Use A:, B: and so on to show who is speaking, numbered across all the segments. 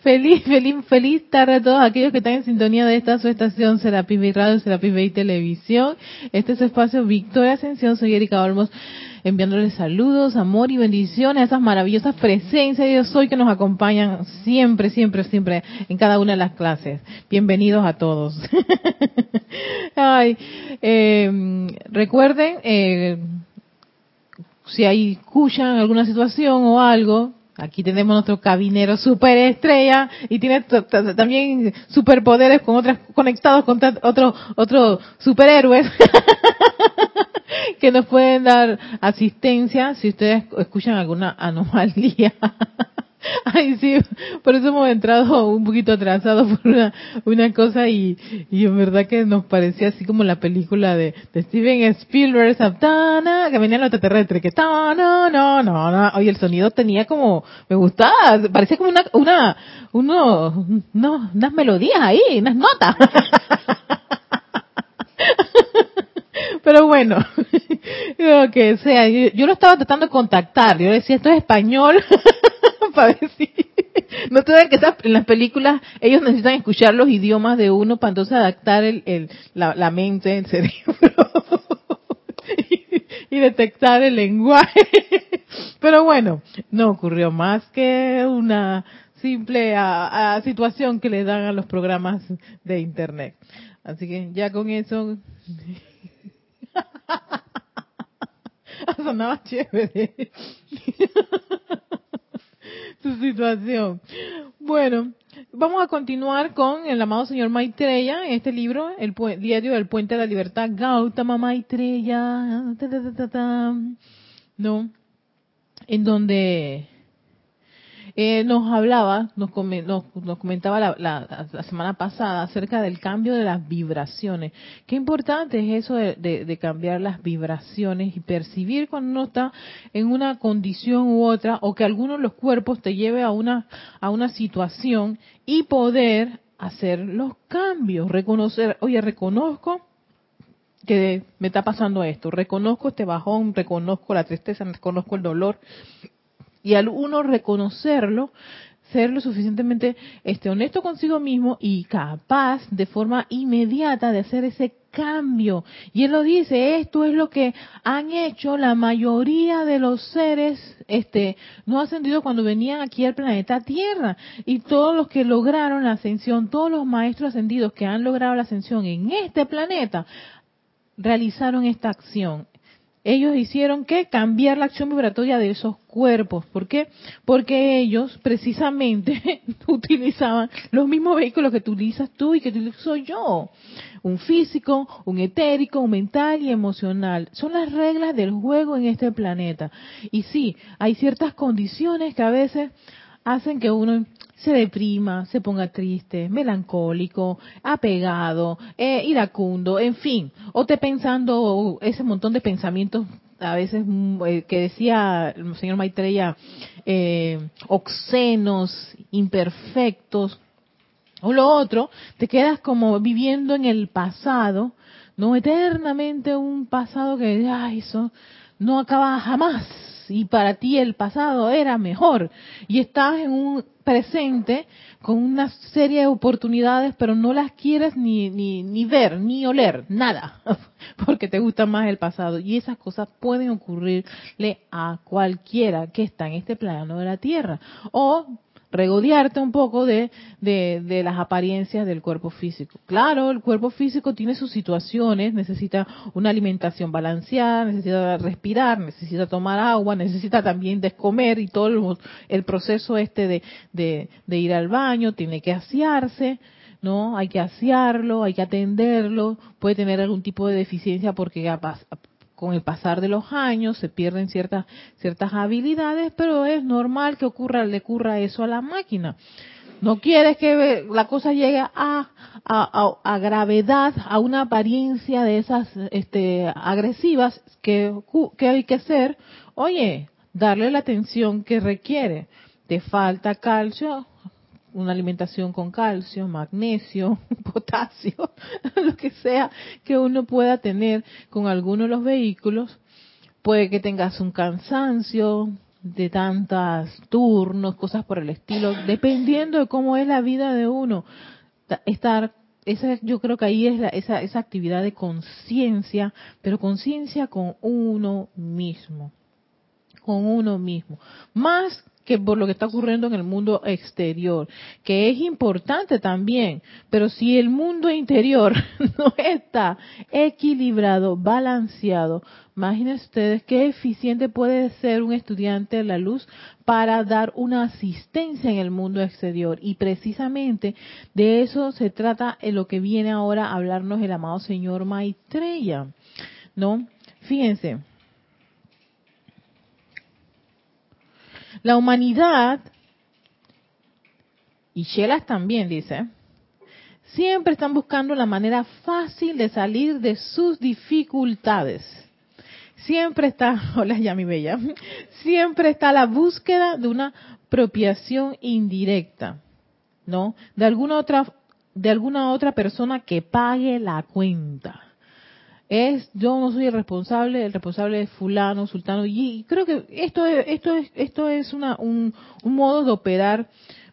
A: Feliz, feliz, feliz tarde a todos aquellos que están en sintonía de esta su estación Serapis Bay Radio, Serapis Bay Televisión. Este es su espacio Victoria Ascensión. Soy Erika Olmos, enviándoles saludos, amor y bendiciones a esas maravillosas presencias de Dios hoy que nos acompañan siempre, siempre, siempre en cada una de las clases. Bienvenidos a todos. Ay, eh, recuerden, eh, si hay escuchan alguna situación o algo, Aquí tenemos nuestro cabinero super estrella y tiene también superpoderes con otras conectados con otros otro superhéroes que nos pueden dar asistencia si ustedes escuchan alguna anomalía. Ay, sí, por eso hemos entrado un poquito atrasados por una, una cosa y, y en verdad que nos parecía así como la película de, Steven Spielberg, Saptana, que venía el extraterrestre, que no, no, no, no, oye, el sonido tenía como, me gustaba, parecía como una, una, uno, no, unas melodías ahí, unas notas. Pero bueno, lo que sea, yo, yo, lo estaba tratando de contactar, yo decía, esto es español, para decir, no te que en las películas ellos necesitan escuchar los idiomas de uno para entonces adaptar el, el la, la, mente, el cerebro y, detectar el lenguaje. Pero bueno, no ocurrió más que una simple a situación que le dan a los programas de internet. Así que ya con eso sonaba chévere su situación. Bueno, vamos a continuar con el amado señor Maitreya, en este libro, el diario del Puente de la Libertad, Gautama Maitreya, ¿no? En donde eh, nos hablaba, nos, nos, comentaba la, la, semana pasada acerca del cambio de las vibraciones. Qué importante es eso de, de, cambiar las vibraciones y percibir cuando uno está en una condición u otra o que alguno de los cuerpos te lleve a una, a una situación y poder hacer los cambios, reconocer, oye, reconozco que me está pasando esto, reconozco este bajón, reconozco la tristeza, reconozco el dolor, y al uno reconocerlo, ser lo suficientemente este, honesto consigo mismo y capaz de forma inmediata de hacer ese cambio. Y él lo dice, esto es lo que han hecho la mayoría de los seres este, no ascendidos cuando venían aquí al planeta Tierra. Y todos los que lograron la ascensión, todos los maestros ascendidos que han logrado la ascensión en este planeta, realizaron esta acción ellos hicieron que cambiar la acción vibratoria de esos cuerpos. ¿Por qué? Porque ellos precisamente utilizaban los mismos vehículos que utilizas tú y que utilizo yo. Un físico, un etérico, un mental y emocional. Son las reglas del juego en este planeta. Y sí, hay ciertas condiciones que a veces hacen que uno se deprima, se ponga triste, melancólico, apegado, eh, iracundo, en fin, o te pensando ese montón de pensamientos a veces mm, eh, que decía el señor Maitreya, eh, obscenos, imperfectos, o lo otro, te quedas como viviendo en el pasado, no eternamente un pasado que, ay, eso no acaba jamás, y para ti el pasado era mejor y estás en un presente con una serie de oportunidades, pero no las quieres ni, ni, ni ver, ni oler, nada, porque te gusta más el pasado. Y esas cosas pueden ocurrirle a cualquiera que está en este plano de la Tierra. O regodearte un poco de, de, las apariencias del cuerpo físico. Claro, el cuerpo físico tiene sus situaciones, necesita una alimentación balanceada, necesita respirar, necesita tomar agua, necesita también descomer y todo el, proceso este de, de, de ir al baño, tiene que asearse. ¿no? Hay que asearlo, hay que atenderlo, puede tener algún tipo de deficiencia porque con el pasar de los años se pierden ciertas ciertas habilidades, pero es normal que ocurra le ocurra eso a la máquina. No quieres que la cosa llegue a, a, gravedad, a una apariencia de esas este, agresivas que, que hay que hacer. Oye, darle la atención que requiere. Te falta calcio, una alimentación con calcio, magnesio, potasio, lo que sea que uno pueda tener con alguno de los vehículos. Puede que tengas un cansancio, de tantos turnos, cosas por el estilo, dependiendo de cómo es la vida de uno. Estar, esa, yo creo que ahí es la, esa, esa actividad de conciencia, pero conciencia con uno mismo, con uno mismo. Más que por lo que está ocurriendo en el mundo exterior, que es importante también, pero si el mundo interior no está equilibrado, balanceado, imagínense ustedes qué eficiente puede ser un estudiante de la luz para dar una asistencia en el mundo exterior. Y precisamente de eso se trata en lo que viene ahora a hablarnos el amado señor Maitreya. ¿No? Fíjense, La humanidad, y Shelas también dice, siempre están buscando la manera fácil de salir de sus dificultades. Siempre está, hola ya mi bella, siempre está la búsqueda de una apropiación indirecta, ¿no? De alguna otra, de alguna otra persona que pague la cuenta es yo no soy el responsable, el responsable es fulano, sultano y creo que esto es, esto es esto es una, un, un modo de operar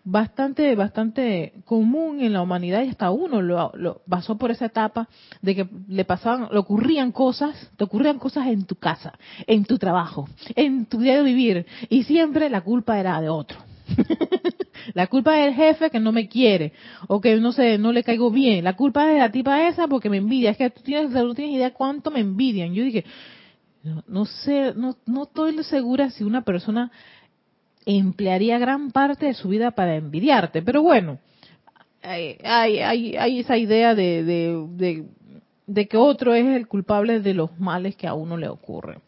A: bastante bastante común en la humanidad y hasta uno lo, lo, pasó por esa etapa de que le pasaban, le ocurrían cosas, te ocurrían cosas en tu casa, en tu trabajo, en tu día de vivir y siempre la culpa era de otro. la culpa es del jefe que no me quiere o que no sé, no le caigo bien. La culpa es de la tipa esa porque me envidia. Es que tú tienes, no tienes idea cuánto me envidian. Yo dije, no, sé, no, no estoy segura si una persona emplearía gran parte de su vida para envidiarte. Pero bueno, hay, hay, hay esa idea de, de, de, de que otro es el culpable de los males que a uno le ocurren.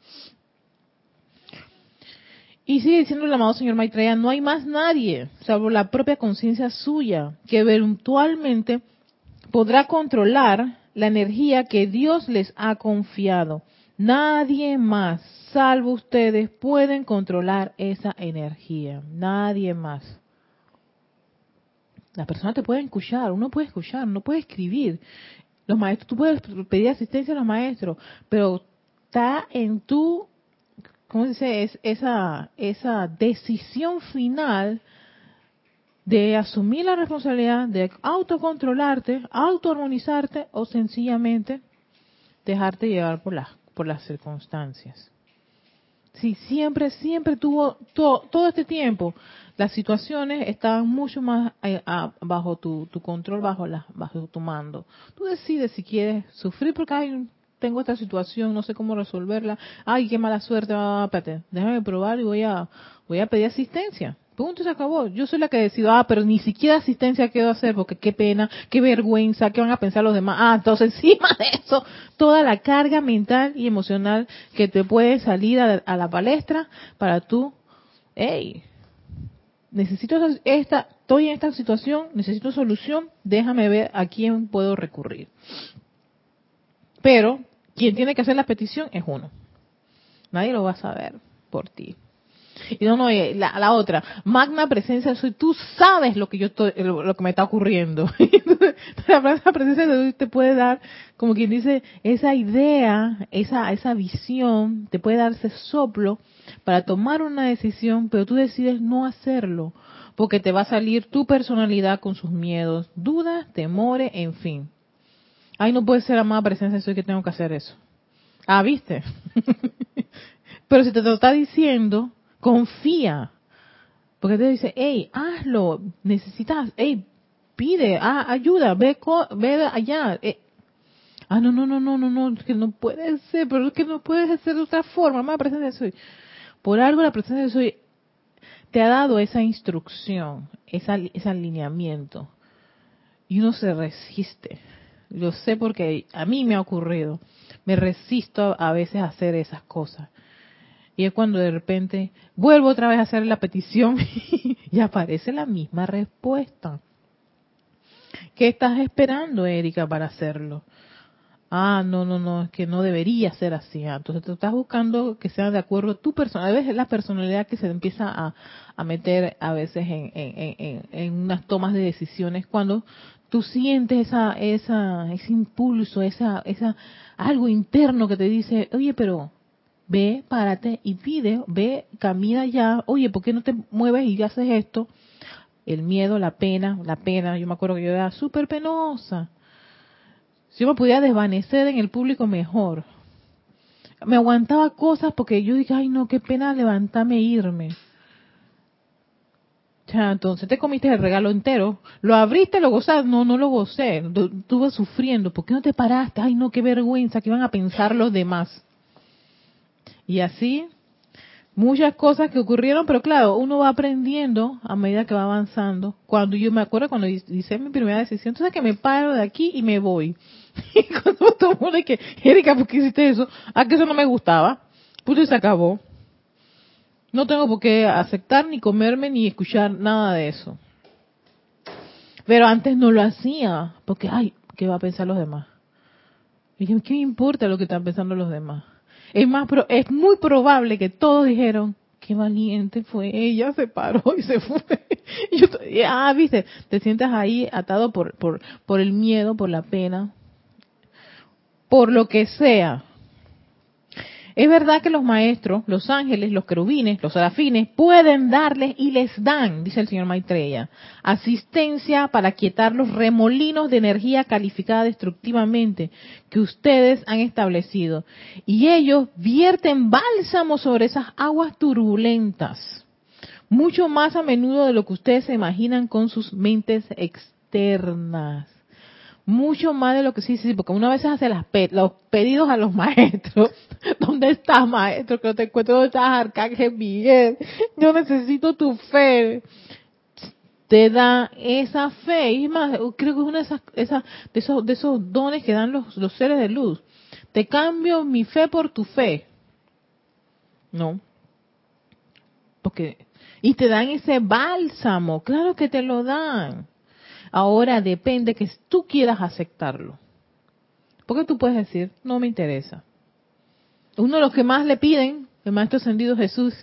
A: Y sigue diciendo el amado señor Maitreya, no hay más nadie, salvo la propia conciencia suya, que eventualmente podrá controlar la energía que Dios les ha confiado. Nadie más, salvo ustedes, pueden controlar esa energía. Nadie más. La persona te puede escuchar, uno puede escuchar, no puede escribir. Los maestros, tú puedes pedir asistencia a los maestros, pero está en tu ¿cómo dice? Es esa, esa decisión final de asumir la responsabilidad de autocontrolarte, autoarmonizarte o sencillamente dejarte llevar por las, por las circunstancias. Si siempre, siempre tuvo todo este tiempo, las situaciones estaban mucho más eh, bajo tu, tu control, bajo, la, bajo tu mando. Tú decides si quieres sufrir porque hay un tengo esta situación, no sé cómo resolverla, ay, qué mala suerte, ah, espérate, déjame probar y voy a, voy a pedir asistencia. Punto, se acabó. Yo soy la que decido, ah, pero ni siquiera asistencia quiero hacer porque qué pena, qué vergüenza, qué van a pensar los demás. Ah, entonces encima de eso, toda la carga mental y emocional que te puede salir a, la palestra para tú, hey, necesito esta, estoy en esta situación, necesito solución, déjame ver a quién puedo recurrir. Pero quien tiene que hacer la petición es uno. Nadie lo va a saber por ti. Y no, no, eh, la, la otra, magna presencia soy, tú sabes lo que yo estoy, lo que me está ocurriendo. la magna presencia de Dios te puede dar, como quien dice, esa idea, esa, esa visión, te puede dar ese soplo para tomar una decisión, pero tú decides no hacerlo, porque te va a salir tu personalidad con sus miedos, dudas, temores, en fin. Ay, no puede ser amada presencia, soy que tengo que hacer eso. Ah, ¿viste? Pero si te lo está diciendo, confía. Porque te dice, hey, hazlo, necesitas, hey, pide, ah, ayuda, ve, ve allá. Eh. Ah, no, no, no, no, no, no, que no puede ser, pero es que no puedes hacer de otra forma, amada presencia soy. Por algo la presencia de soy te ha dado esa instrucción, esa, ese alineamiento. Y uno se resiste. Lo sé porque a mí me ha ocurrido. Me resisto a veces a hacer esas cosas. Y es cuando de repente vuelvo otra vez a hacer la petición y aparece la misma respuesta. ¿Qué estás esperando, Erika, para hacerlo? Ah, no, no, no, es que no debería ser así. Ah, entonces tú estás buscando que sea de acuerdo tu personalidad. A veces la personalidad que se empieza a, a meter a veces en, en, en, en, unas tomas de decisiones cuando tú sientes esa, esa, ese impulso, esa, esa, algo interno que te dice, oye, pero ve, párate y pide, ve, camina ya, oye, ¿por qué no te mueves y haces esto? El miedo, la pena, la pena, yo me acuerdo que yo era súper penosa. Si yo me podía desvanecer en el público mejor. Me aguantaba cosas porque yo dije, ay no, qué pena levantarme e irme. Entonces te comiste el regalo entero, lo abriste, lo gozaste, no, no lo gocé, estuve sufriendo, ¿por qué no te paraste? Ay no, qué vergüenza, ¿qué van a pensar los demás? Y así, muchas cosas que ocurrieron, pero claro, uno va aprendiendo a medida que va avanzando. Cuando yo me acuerdo cuando hice mi primera decisión, entonces que me paro de aquí y me voy. Y cuando todo el mundo que, Erika, ¿por qué hiciste eso? Ah, que eso no me gustaba. Puto y se acabó. No tengo por qué aceptar ni comerme ni escuchar nada de eso. Pero antes no lo hacía, porque, ay, ¿qué va a pensar los demás? Y dije, ¿qué me importa lo que están pensando los demás? Es más, es muy probable que todos dijeron, qué valiente fue, ella se paró y se fue. Y yo, ah, viste, te sientes ahí atado por, por, por el miedo, por la pena, por lo que sea. Es verdad que los maestros, los ángeles, los querubines, los serafines, pueden darles y les dan, dice el señor Maitreya, asistencia para quietar los remolinos de energía calificada destructivamente que ustedes han establecido. Y ellos vierten bálsamo sobre esas aguas turbulentas, mucho más a menudo de lo que ustedes se imaginan con sus mentes externas mucho más de lo que sí, sí, porque una vez hace las los pedidos a los maestros. ¿Dónde estás, maestro? Que no te encuentro. ¿Dónde estás, Arcángel Miguel? Yo necesito tu fe. Te da esa fe. Y más, creo que es una de, esas, esa, de, esos, de esos dones que dan los, los seres de luz. Te cambio mi fe por tu fe. No. Porque, y te dan ese bálsamo. Claro que te lo dan Ahora depende que tú quieras aceptarlo. Porque tú puedes decir, no me interesa. Uno de los que más le piden, el Maestro Ascendido Jesús,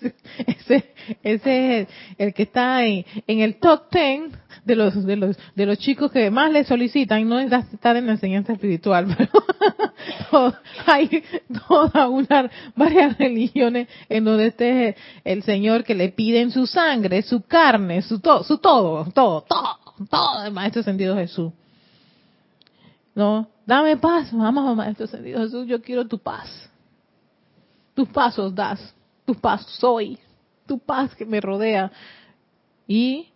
A: ese, ese es el, que está en, el top ten de los, de los, de los chicos que más le solicitan, no es estar en la enseñanza espiritual, pero hay toda una, varias religiones en donde este el Señor que le piden su sangre, su carne, su todo, su todo, todo, todo todo el Maestro Ascendido Jesús. No, dame paz, vamos Maestro Ascendido Jesús, yo quiero tu paz. Tus pasos das, tu paz soy, tu paz que me rodea. Y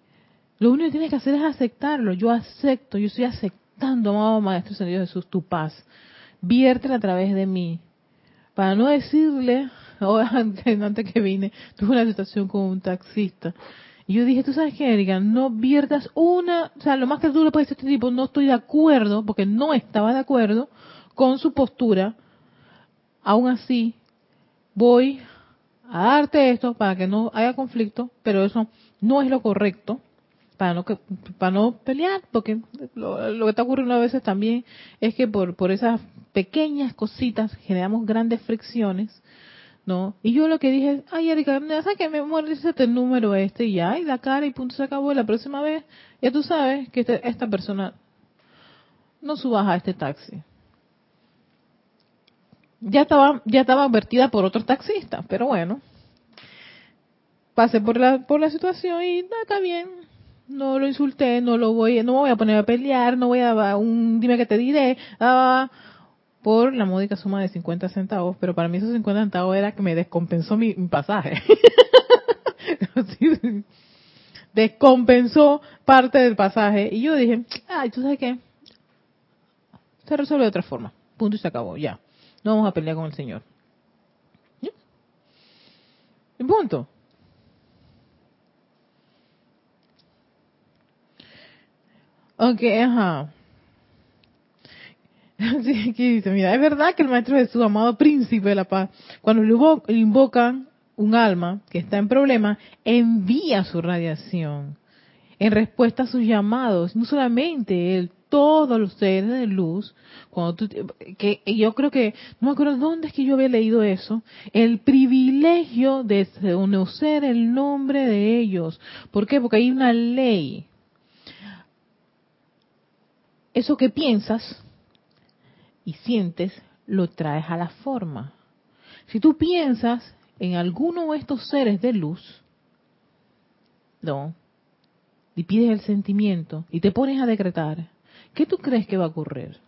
A: lo único que tienes que hacer es aceptarlo. Yo acepto, yo estoy aceptando, amado Maestro Ascendido Jesús, tu paz. Viértela a través de mí. Para no decirle, antes, antes que vine, tuve una situación con un taxista y yo dije, tú sabes qué, Erika, no viertas una, o sea, lo más que tú le puedes decir este tipo, no estoy de acuerdo, porque no estaba de acuerdo con su postura, aún así voy a darte esto para que no haya conflicto, pero eso no es lo correcto, para no, para no pelear, porque lo, lo que está ocurriendo a veces también es que por, por esas pequeñas cositas generamos grandes fricciones ¿no? Y yo lo que dije, ay Erika, ¿sabes que me muere el número este y ya, y la cara y punto se acabó, la próxima vez ya tú sabes que este, esta persona no subas a este taxi. Ya estaba, ya estaba advertida por otros taxistas, pero bueno, pasé por la, por la situación y no, está bien, no lo insulté, no lo voy, no me voy a poner a pelear, no voy a, un, dime que te diré, ah, por la módica suma de 50 centavos, pero para mí esos 50 centavos era que me descompensó mi, pasaje. descompensó parte del pasaje y yo dije, ay, ¿tú sabes qué? Se resuelve de otra forma. Punto y se acabó, ya. No vamos a pelear con el Señor. Punto. Ok, ajá. dice, mira, es verdad que el Maestro Jesús, amado príncipe de la paz, cuando le invocan un alma que está en problema, envía su radiación en respuesta a sus llamados. No solamente él, todos los seres de luz, cuando tú, que yo creo que, no me acuerdo dónde es que yo había leído eso, el privilegio de conocer el nombre de ellos. ¿Por qué? Porque hay una ley. Eso que piensas, y sientes, lo traes a la forma. Si tú piensas en alguno de estos seres de luz, no, y pides el sentimiento y te pones a decretar, ¿qué tú crees que va a ocurrir?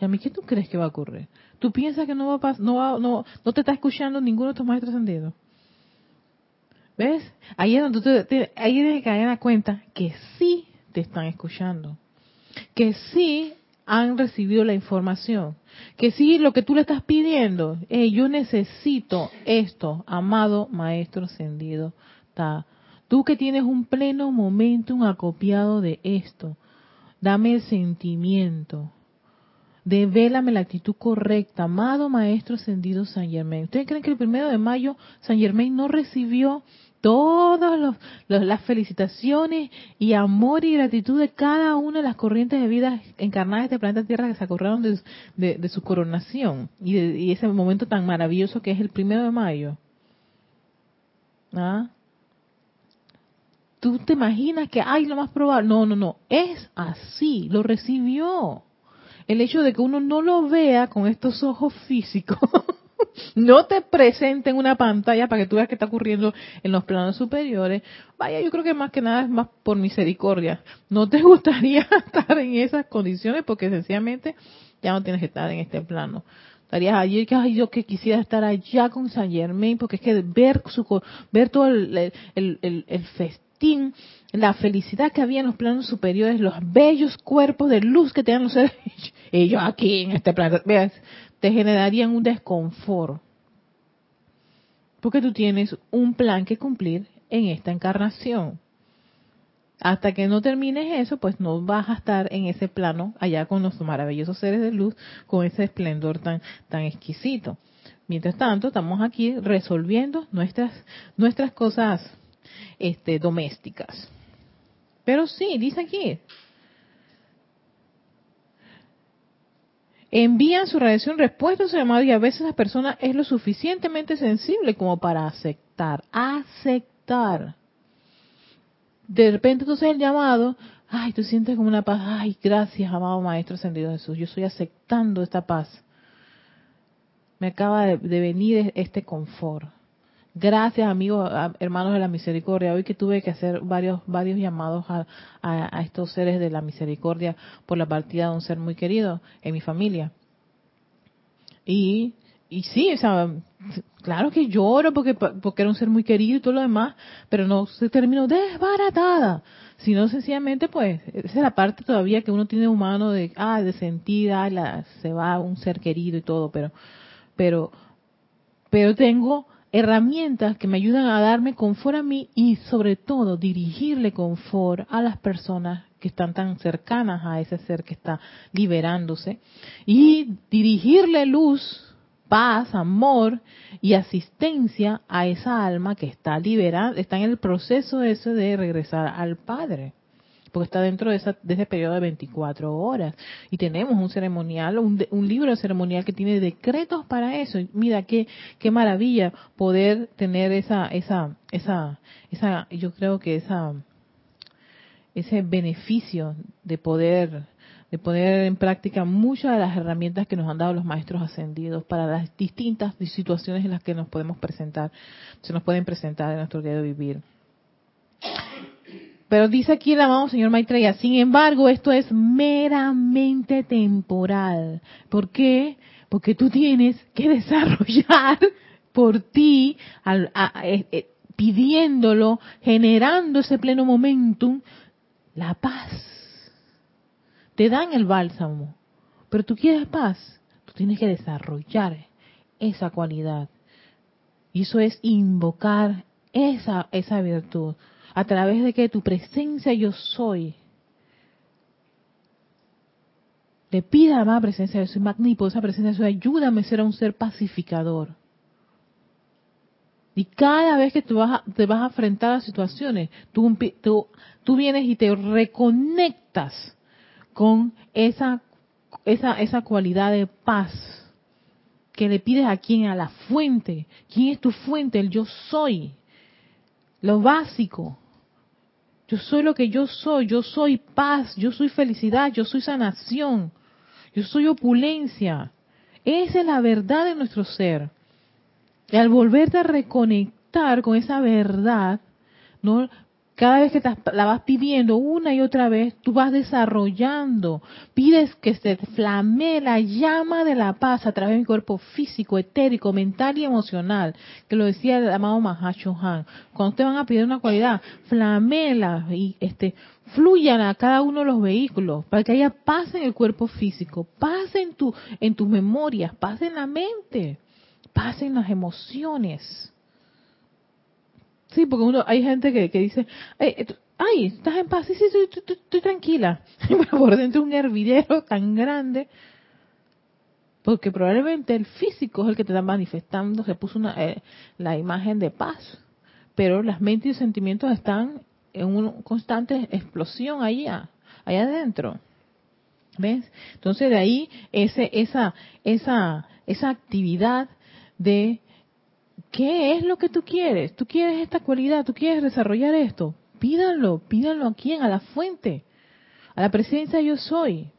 A: ¿Y mí qué tú crees que va a ocurrir? ¿Tú piensas que no va a no va, no, no te está escuchando ninguno de tus maestros ascendidos? ¿Ves? Ahí es donde tú te, ahí tienes que caer a cuenta que sí te están escuchando, que sí han recibido la información, que sí lo que tú le estás pidiendo, yo necesito esto, amado maestro ascendido, tú que tienes un pleno momento, un acopiado de esto, dame el sentimiento, devélame la actitud correcta, amado maestro ascendido San Germain. ¿Ustedes creen que el primero de mayo San Germain no recibió todas las felicitaciones y amor y gratitud de cada una de las corrientes de vida encarnadas de este planeta Tierra que se acordaron de, su coronación y, de, ese momento tan maravilloso que es el primero de mayo. ¿Ah? ¿Tú te imaginas que, hay lo más probable? No, no, no, es así, lo recibió. El hecho de que uno no lo vea con estos ojos físicos no te presenten una pantalla para que tú veas qué está ocurriendo en los planos superiores, vaya, yo creo que más que nada es más por misericordia. No te gustaría estar en esas condiciones porque sencillamente ya no tienes que estar en este plano. Estarías allí que ay, yo que quisiera estar allá con San Germain porque es que ver su ver todo el, el, festín, la felicidad que había en los planos superiores, los bellos cuerpos de luz que tenían los seres, y yo aquí en este plano, veas, te generarían un desconfort. Porque tú tienes un plan que cumplir en esta encarnación. Hasta que no termines eso, pues no vas a estar en ese plano allá con los maravillosos seres de luz, con ese esplendor tan, tan exquisito. Mientras tanto, estamos aquí resolviendo nuestras, nuestras cosas este, domésticas. Pero sí, dice aquí, envían su radiación respuesta a su llamado y a veces la persona es lo suficientemente sensible como para aceptar, aceptar. De repente entonces el llamado, ay, tú sientes como una paz, ay, gracias, amado Maestro Ascendido Jesús, yo estoy aceptando esta paz. Me acaba de, venir este confort. Gracias, amigos, hermanos de la misericordia. Hoy que tuve que hacer varios, varios llamados a, estos seres de la misericordia por la partida de un ser muy querido en mi familia. Y, y sí, o sea, claro que lloro porque, porque era un ser muy querido y todo lo demás, pero no se terminó desbaratada, sino sencillamente, pues, esa es la parte todavía que uno tiene humano de, ah, de sentir, ah, la, se va un ser querido y todo, pero, pero, pero tengo herramientas que me ayudan a darme confort a mí y sobre todo dirigirle confort a las personas que están tan cercanas a ese ser que está liberándose y dirigirle luz, paz, amor y asistencia a esa alma que está liberada, está en el proceso ese de regresar al Padre porque está dentro de, ese periodo de 24 horas. Y tenemos un ceremonial, un, un libro ceremonial que tiene decretos para eso. mira qué, qué maravilla poder tener esa, esa, esa, esa, yo creo que esa, ese beneficio de poder de poner en práctica muchas de las herramientas que nos han dado los maestros ascendidos para las distintas situaciones en las que nos podemos presentar, se nos pueden presentar en nuestro día de vivir. Pero dice aquí el amado señor Maitreya, sin embargo, esto es meramente temporal. ¿Por qué? Porque tú tienes que desarrollar por ti, eh, eh, pidiéndolo, generando ese pleno momentum, la paz. Te dan el bálsamo, pero tú quieres paz, tú tienes que desarrollar esa cualidad. Y eso es invocar esa, esa virtud a través de que tu presencia yo soy le pida a la presencia de soy magnífico, esa presencia de soy, ayúdame a ser un ser pacificador. Y cada vez que tú vas te vas a enfrentar a situaciones, tú, tú, vienes y te reconectas con esa, esa, esa cualidad de paz que le pides a quien, a la fuente. ¿Quién es tu fuente? El yo soy. Lo básico. Yo soy lo que yo soy, yo soy paz, yo soy felicidad, yo soy sanación, yo soy opulencia. Esa es la verdad de nuestro ser. Y al volverte a reconectar con esa verdad, ¿no? Cada vez que la vas pidiendo una y otra vez, tú vas desarrollando. Pides que se flamee la llama de la paz a través de mi cuerpo físico, etérico, mental y emocional. Que lo decía el amado Mahacho Han. Cuando te van a pedir una cualidad, flamela y este, fluyan a cada uno de los vehículos para que haya paz en el cuerpo físico, paz en, tu, en tus memorias, paz en la mente, paz en las emociones. Sí, porque uno, hay gente que, que dice, ay, estás en paz, sí, sí, estoy, tranquila. Pero por dentro un hervidero tan grande, porque probablemente el físico es el que te está manifestando, se puso una, eh, la imagen de paz, pero las mentes y sentimientos están en una constante explosión allá, allá adentro. ¿Ves? Entonces de ahí ese, esa, esa, esa actividad de ¿Qué es lo que tú quieres? ¿Tú quieres esta cualidad? ¿Tú quieres desarrollar esto? Pídanlo, pídanlo a quién? A la fuente, a la presencia yo soy.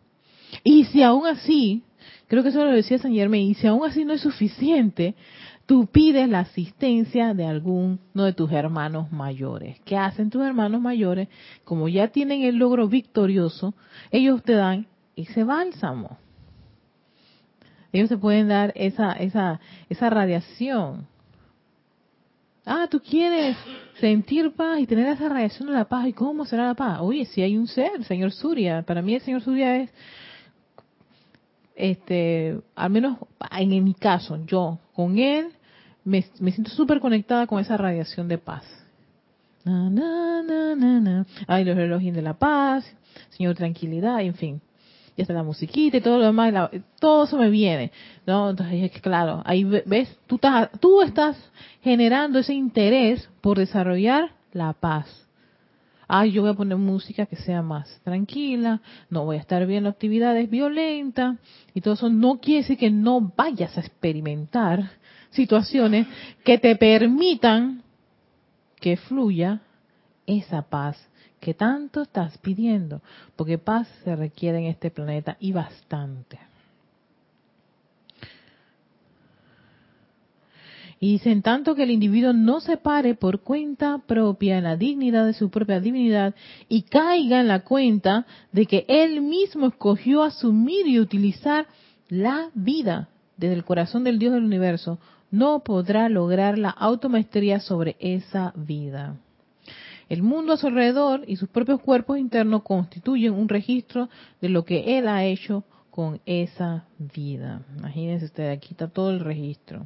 A: Y si aún así, creo que eso lo decía San Germain, y si aún así no es suficiente, tú pides la asistencia de alguno de tus hermanos mayores. ¿Qué hacen tus hermanos mayores? Como ya tienen el logro victorioso, ellos te dan ese bálsamo. Ellos te pueden dar esa, esa, esa radiación Ah, tú quieres sentir paz y tener esa radiación de la paz. ¿Y cómo será la paz? Oye, si hay un ser, señor Surya. Para mí el señor Surya es, este, al menos en, mi caso, yo con él me, siento súper conectada con esa radiación de paz. Na, na, na, Ay, los relojes de la paz, señor tranquilidad, en fin ya está la musiquita y todo lo demás, todo eso me viene, ¿no? Entonces, claro, ahí ves, tú estás, tú estás generando ese interés por desarrollar la paz. Ah, yo voy a poner música que sea más tranquila, no voy a estar viendo actividades violentas y todo eso no quiere decir que no vayas a experimentar situaciones que te permitan que fluya esa paz que tanto estás pidiendo, porque paz se requiere en este planeta y bastante. Y dicen tanto que el individuo no se pare por cuenta propia en la dignidad de su propia divinidad y caiga en la cuenta de que él mismo escogió asumir y utilizar la vida desde el corazón del Dios del universo, no podrá lograr la automaestría sobre esa vida. El mundo a su alrededor y sus propios cuerpos internos constituyen un registro de lo que él ha hecho con esa vida. Imagínense ustedes, aquí está todo el registro.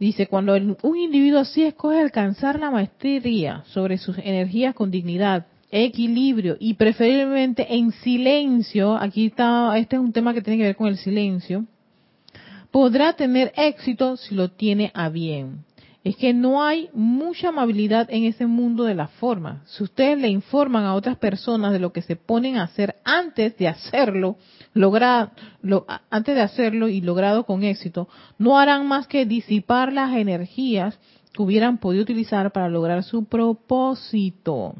A: Dice, cuando un individuo así escoge alcanzar la maestría sobre sus energías con dignidad, equilibrio y preferiblemente en silencio, aquí está, este es un tema que tiene que ver con el silencio, podrá tener éxito si lo tiene a bien es que no hay mucha amabilidad en ese mundo de la forma. Si ustedes le informan a otras personas de lo que se ponen a hacer antes de hacerlo, logra, antes de hacerlo y logrado con éxito, no harán más que disipar las energías que hubieran podido utilizar para lograr su propósito.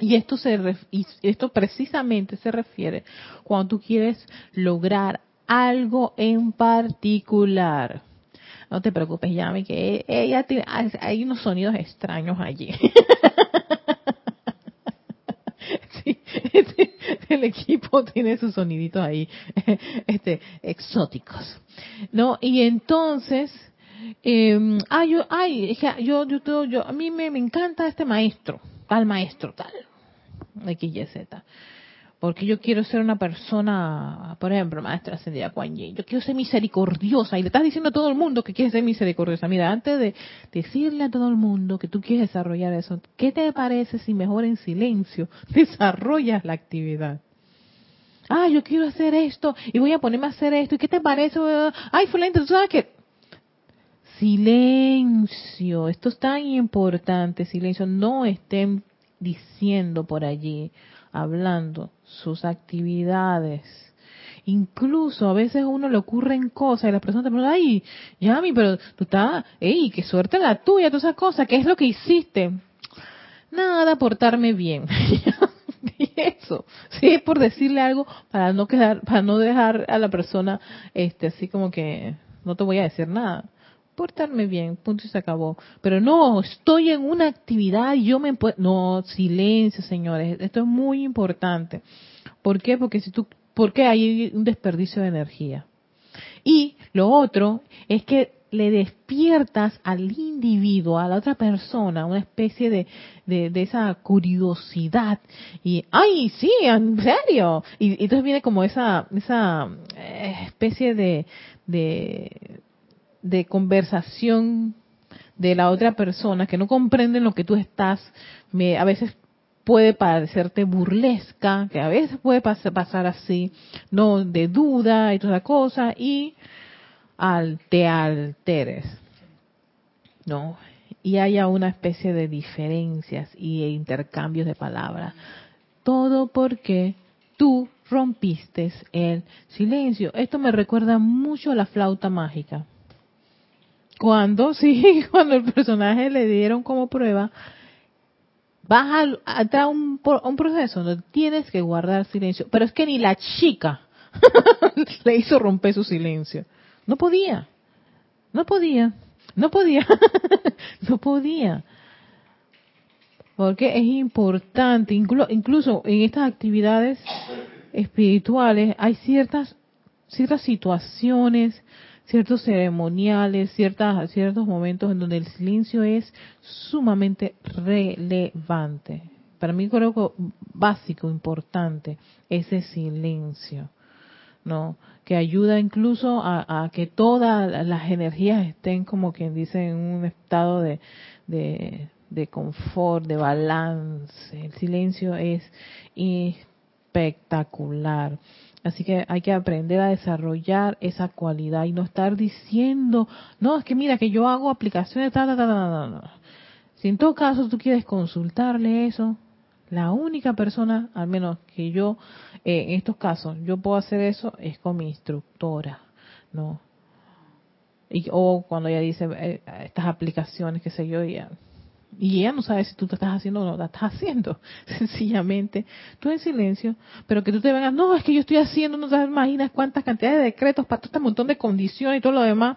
A: Y esto, se, y esto precisamente se refiere cuando tú quieres lograr algo en particular. No te preocupes, Yami, que ella tiene, hay unos sonidos extraños allí. sí, el equipo tiene sus soniditos ahí, este, exóticos. ¿No? Y entonces, eh, ay, yo, ay, yo, yo, yo, a mí me, me encanta este maestro, tal maestro, tal, XYZ porque yo quiero ser una persona, por ejemplo, maestra ascendida Kuan Yin, yo quiero ser misericordiosa y le estás diciendo a todo el mundo que quieres ser misericordiosa. Mira, antes de decirle a todo el mundo que tú quieres desarrollar eso, ¿qué te parece si mejor en silencio desarrollas la actividad? Ah, yo quiero hacer esto y voy a ponerme a hacer esto. ¿Y qué te parece? Ay, fulano, tú sabes que silencio, esto es tan importante, silencio, no estén diciendo por allí, hablando sus actividades. Incluso a veces a uno le ocurren cosas y las personas te preguntan, ay, Yami, pero tú estás, ey, qué suerte la tuya, todas esas cosas, ¿qué es lo que hiciste? Nada, portarme bien. y eso, sí, es por decirle algo para no quedar, para no dejar a la persona, este, así como que no te voy a decir nada. Portarme bien, punto y se acabó. Pero no, estoy en una actividad y yo me. No, silencio, señores, esto es muy importante. ¿Por qué? Porque si tú, porque hay un desperdicio de energía. Y lo otro es que le despiertas al individuo, a la otra persona, una especie de, de, esa curiosidad. Y, ay, sí, en serio. Y, entonces viene como esa, esa eh, especie de, de, de conversación de la otra persona que no comprenden lo que tú estás, me, a veces puede parecerte burlesca, que a veces puede pasar así, no de duda y toda cosa, y al, te alteres, ¿no? Y haya una especie de diferencias y intercambios de palabras. Todo porque tú rompiste el silencio. Esto me recuerda mucho a la flauta mágica. Cuando, sí, cuando el personaje le dieron como prueba, vas a, a un, un proceso donde tienes que guardar silencio. Pero es que ni la chica le hizo romper su silencio. No podía, no podía, no podía, no podía. Porque es importante, incluso en estas actividades espirituales hay ciertas, ciertas situaciones, ciertos ceremoniales, ciertas, ciertos momentos en donde el silencio es sumamente relevante. Para mí creo que básico, importante, ese silencio. ¿no? Que ayuda incluso a, que todas las energías estén, como quien dice, en un estado de, de, de confort, de balance. El silencio es espectacular. Así que hay que aprender a desarrollar esa cualidad y no estar diciendo, no, es que mira, que yo hago aplicaciones, ta, ta, ta, ta, Si en todo caso tú quieres consultarle eso, la única persona, al menos que yo, eh, en estos casos, yo puedo hacer eso es con mi instructora, ¿no? Y, o cuando ella dice eh, estas aplicaciones, qué sé yo, y ella no sabe si tú te estás haciendo o no la estás haciendo. Sencillamente, tú en silencio, pero que tú te vengas, no, es que yo estoy haciendo, no te imaginas cuántas cantidades de decretos para todo este montón de condiciones y todo lo demás.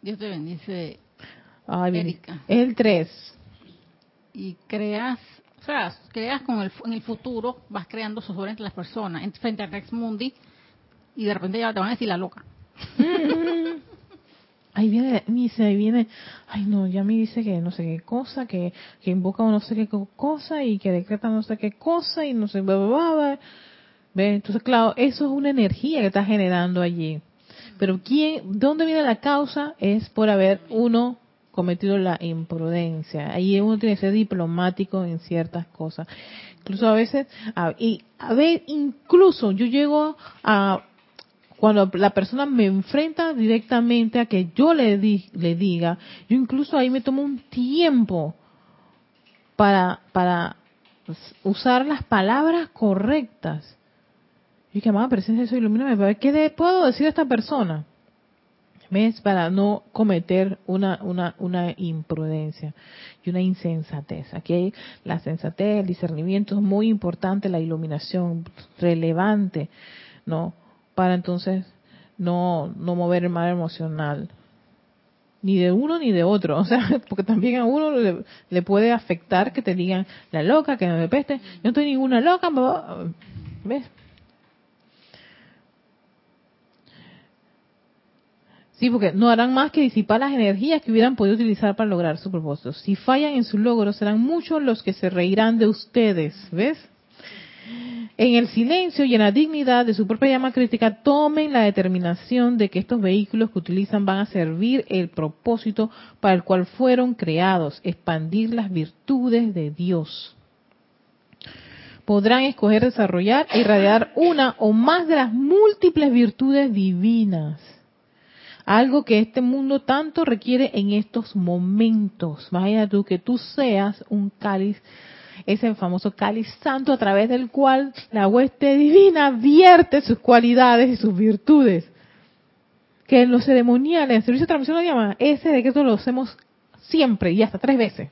B: Dios te bendice.
A: Ay, El 3
B: y creas, o sea, creas con el, en el futuro, vas creando sucesores entre las personas, frente a Rex Mundi, y de repente ya te van a decir la loca.
A: Ahí viene, se viene, ay no, ya me dice que no sé qué cosa, que, que invoca no sé qué cosa y que decreta no sé qué cosa y no sé, bla, bla, bla. ¿Ve? Entonces, claro, eso es una energía que está generando allí. Pero quién, ¿dónde viene la causa? Es por haber uno cometido la imprudencia. Ahí uno tiene que ser diplomático en ciertas cosas. Incluso a veces, y a ver, incluso yo llego a cuando la persona me enfrenta directamente a que yo le, le diga, yo incluso ahí me tomo un tiempo para, para usar las palabras correctas. Y que, amada presencia, eso ilumíname, ¿qué puedo decir a esta persona? ¿Ves? Para no cometer una, una, una imprudencia y una insensatez. Aquí la sensatez, el discernimiento es muy importante, la iluminación relevante, ¿no? Para entonces no, no mover el mal emocional. Ni de uno ni de otro. O sea, porque también a uno le, puede afectar que te digan la loca, que me peste. Yo no estoy ninguna loca. ¿Ves? Sí, porque no harán más que disipar las energías que hubieran podido utilizar para lograr su propósito. Si fallan en su logro, serán muchos los que se reirán de ustedes. ¿Ves? En el silencio y en la dignidad de su propia llama crítica, tomen la determinación de que estos vehículos que utilizan van a servir el propósito para el cual fueron creados, expandir las virtudes de Dios. Podrán escoger desarrollar e irradiar una o más de las múltiples virtudes divinas algo que este mundo tanto requiere en estos momentos. Imagina tú que tú seas un cáliz, ese famoso cáliz santo a través del cual la hueste divina vierte sus cualidades y sus virtudes. Que en los ceremoniales, el servicio de transmisión lo llama, ese decreto lo hacemos siempre y hasta tres veces.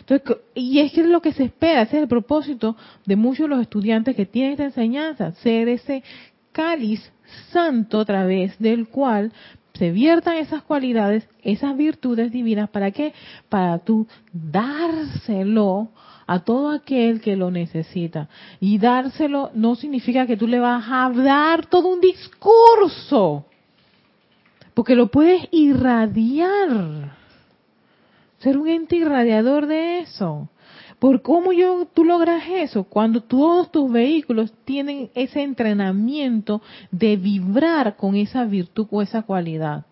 A: Entonces, y es que es lo que se espera, ese es el propósito de muchos de los estudiantes que tienen esta enseñanza, ser ese cáliz santo a través del cual se viertan esas cualidades, esas virtudes divinas, ¿para qué? Para tú dárselo a todo aquel que lo necesita. Y dárselo no significa que tú le vas a dar todo un discurso, porque lo puedes irradiar, ser un ente irradiador de eso. ¿Por cómo yo, tú logras eso? Cuando todos tus vehículos tienen ese entrenamiento de vibrar con esa virtud o esa cualidad.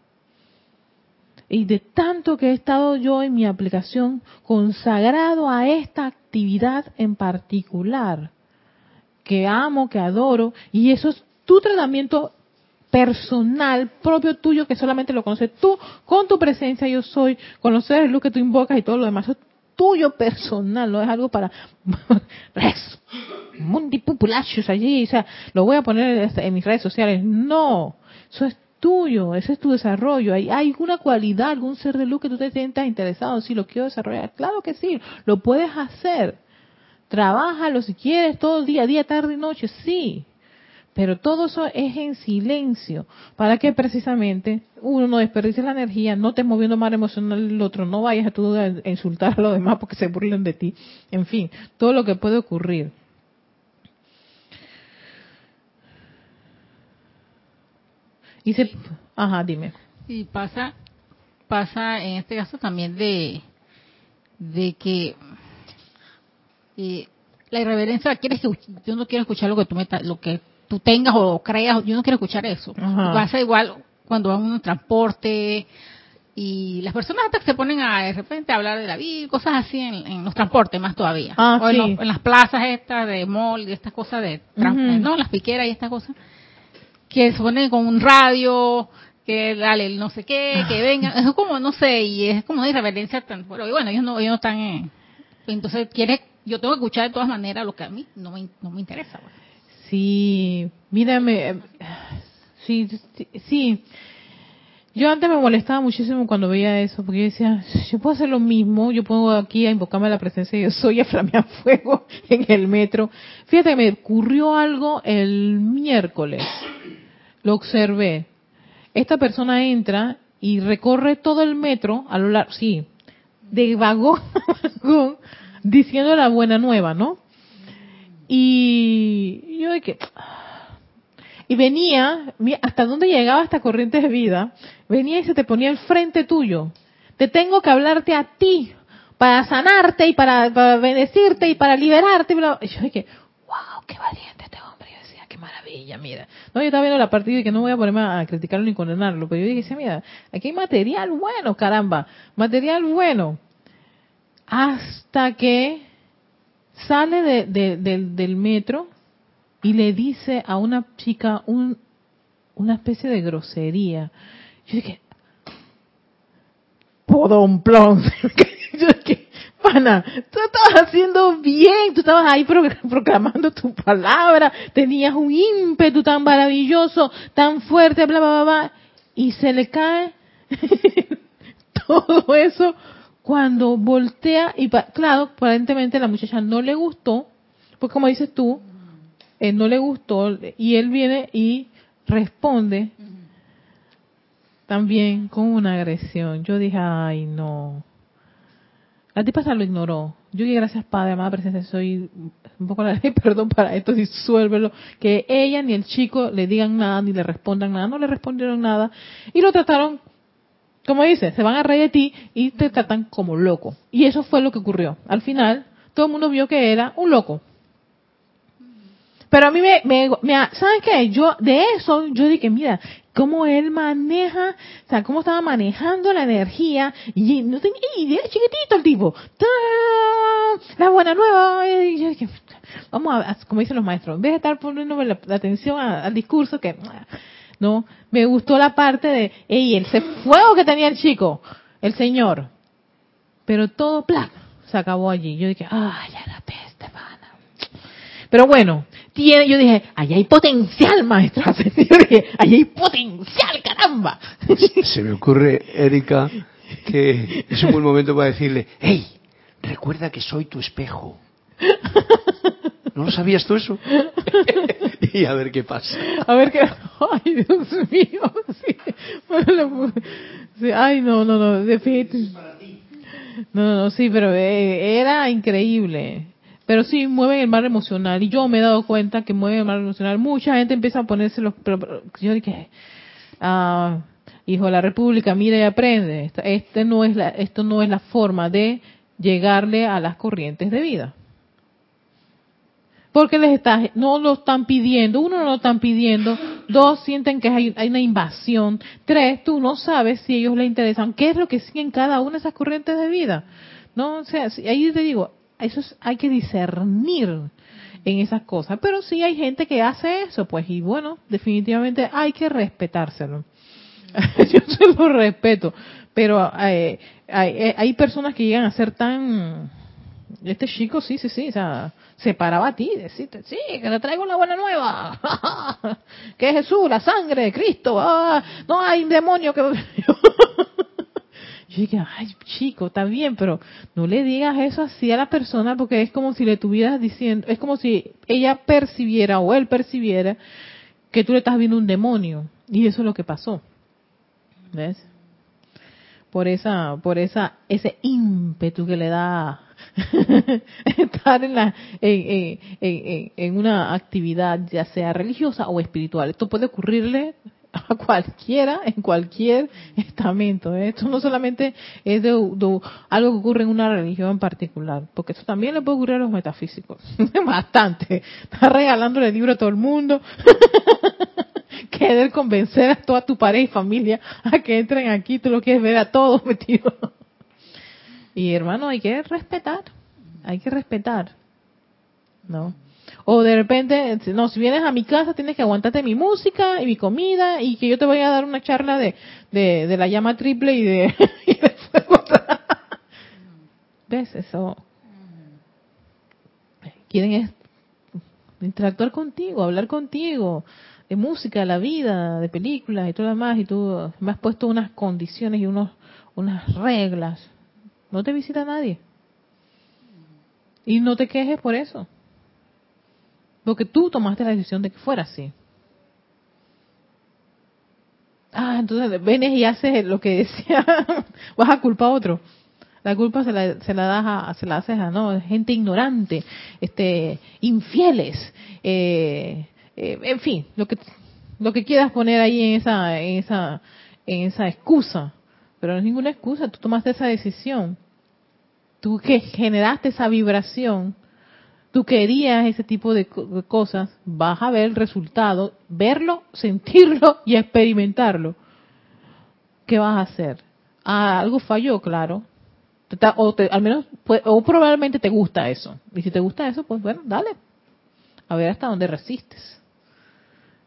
A: Y de tanto que he estado yo en mi aplicación consagrado a esta actividad en particular, que amo, que adoro, y eso es tu tratamiento personal, propio tuyo, que solamente lo conoces tú, con tu presencia yo soy, con los seres luz que tú invocas y todo lo demás tuyo personal, no es algo para mundi allí, o sea, lo voy a poner en mis redes sociales. No, eso es tuyo, ese es tu desarrollo. ¿Hay, ¿Hay alguna cualidad, algún ser de luz que tú te sientas interesado? Sí, lo quiero desarrollar. Claro que sí, lo puedes hacer. Trabájalo si quieres, todo el día, día, tarde y noche, sí. Pero todo eso es en silencio, para que precisamente uno no desperdicie la energía, no te moviendo más emocional el otro, no vayas a tú a insultar a los demás porque se burlen de ti. En fin, todo lo que puede ocurrir. Y se, ajá, dime.
B: Y pasa, pasa en este caso también de, de que eh, la irreverencia quieres que yo no quiero escuchar lo que tú me lo que tú tengas o creas, yo no quiero escuchar eso. Pasa igual cuando vas a un transporte y las personas hasta que se ponen a de repente a hablar de la vida, cosas así en, los transportes más todavía.
A: Ah,
B: o en, las plazas estas de mall y estas cosas de no, las piqueras y estas cosas que se ponen con un radio que dale no sé qué, que venga, es como no sé, y es como una irreverencia tan, pero bueno, ellos no ellos no están entonces quiere yo tengo que escuchar de todas maneras lo que a mí no me, no me interesa. Pues.
A: Sí, mírame, sí, sí, Yo antes me molestaba muchísimo cuando veía eso, porque yo decía, yo puedo hacer lo mismo, yo puedo aquí a invocarme a la presencia de yo soy a flamear fuego en el metro. Fíjate, me ocurrió algo el miércoles, lo observé. Esta persona entra y recorre todo el metro a lo largo, sí, de vagón diciendo la buena nueva, ¿no? Y yo de que... Y venía, hasta dónde llegaba esta corriente de vida, venía y se te ponía al frente tuyo. Te tengo que hablarte a ti para sanarte y para, bendecirte y para liberarte. Y yo dije, wow, qué valiente este hombre. Yo decía, qué maravilla, mira. No, yo estaba viendo la partida y que no voy a ponerme a criticarlo ni condenarlo, pero yo dije, mira, aquí hay material bueno, caramba, material bueno. Hasta que sale de, del metro y le dice a una chica un, una especie de grosería. Yo dije, podomplón. Pana, tú estabas haciendo bien, tú estabas ahí proclamando tu palabra, tenías un ímpetu tan maravilloso, tan fuerte, bla, bla, bla, bla, y se le cae todo eso cuando voltea y claro, aparentemente la muchacha no le gustó, pues como dices tú, él no le gustó y él viene y responde también con una agresión. Yo dije, ay no. La tipa se lo ignoró. Yo dije, gracias Padre, amada presencia, soy un poco la ley, perdón para esto, disuélvelo. Que ella ni el chico le digan nada, ni le respondan nada, no le respondieron nada. Y lo trataron como dice, se van a reír de ti y te tratan como loco. Y eso fue lo que ocurrió. Al final, todo el mundo vio que era un loco. Pero a mí me, me, ¿sabes qué? Yo, de eso, yo dije, mira, cómo él maneja, o sea, cómo estaba manejando la energía, y no tenía idea, chiquitito el tipo. La buena nueva. Vamos a, como dicen los maestros, en vez de estar poniendo la, atención al discurso, que no, me gustó la parte de, ey, ese fuego que tenía el chico, el señor. Pero todo, plan, se acabó allí. Yo dije, ay, ya la peste, pana. Pero bueno, tiene, yo dije, ahí hay potencial, dije, ahí hay potencial, caramba.
C: Se me ocurre, Erika, que es un buen momento para decirle, hey, recuerda que soy tu espejo. ¿No lo sabías tú eso? y a ver qué pasa.
A: A ver qué. Ay, Dios mío. Sí. Bueno, sí. Ay, no, no, no. Definitivamente. No, no, no, sí, pero eh, era increíble. Pero sí, mueven el mar emocional. Y yo me he dado cuenta que mueven el mar emocional. Mucha gente empieza a ponerse los. Pero, pero yo. Ah, hijo de la República, mira y aprende. Este no es la, esto no es la forma de llegarle a las corrientes de vida. Porque les está, no lo están pidiendo, uno no lo están pidiendo, dos sienten que hay, hay, una invasión, tres, tú no sabes si ellos les interesan, qué es lo que siguen cada una de esas corrientes de vida. No, o sea, ahí te digo, eso es, hay que discernir en esas cosas, pero sí hay gente que hace eso, pues, y bueno, definitivamente hay que respetárselo. Yo se lo respeto, pero eh, hay, hay personas que llegan a ser tan, este chico sí, sí, sí, o sea, se paraba a ti decirte, sí, que te traigo una buena nueva, que es Jesús, la sangre de Cristo, ah, no hay demonio que... Yo dije, ay, chico, está bien, pero no le digas eso así a la persona porque es como si le estuvieras diciendo, es como si ella percibiera o él percibiera que tú le estás viendo un demonio. Y eso es lo que pasó. ¿Ves? Por esa, por esa, ese ímpetu que le da estar en, la, en, una actividad, ya sea religiosa o espiritual. Esto puede ocurrirle a cualquiera, en cualquier estamento. ¿eh? Esto no solamente es de, algo que ocurre en una religión en particular, porque esto también le puede ocurrir a los metafísicos. Bastante. Está regalándole el libro a todo el mundo. Querer convencer a toda tu pareja y familia a que entren aquí, tú lo quieres ver a todos metidos. Y hermano, hay que respetar, hay que respetar, ¿no? O de repente, no, si vienes a mi casa tienes que aguantarte mi música y mi comida y que yo te voy a dar una charla de, de, la llama triple y de, y de. ¿Ves eso? Quieren interactuar contigo, hablar contigo, de música, de la vida, de películas y todo lo demás, y tú me has puesto unas condiciones y unos, unas reglas. No te visita nadie. Y no te quejes por eso. Porque tú tomaste la decisión de que fuera así. Ah, entonces vienes y haces lo que decía, vas a culpar a otro. La culpa se la, se das a, se la haces a no gente ignorante, este, infieles, eh, eh, en fin, lo que lo que quieras poner ahí en esa en esa en esa excusa, pero no es ninguna excusa. Tú tomaste esa decisión, tú que generaste esa vibración, tú querías ese tipo de cosas, vas a ver el resultado, verlo, sentirlo y experimentarlo. ¿Qué vas a hacer? Ah, algo falló, claro. O te, al menos, o probablemente te gusta eso. Y si te gusta eso, pues bueno, dale. A ver hasta dónde resistes.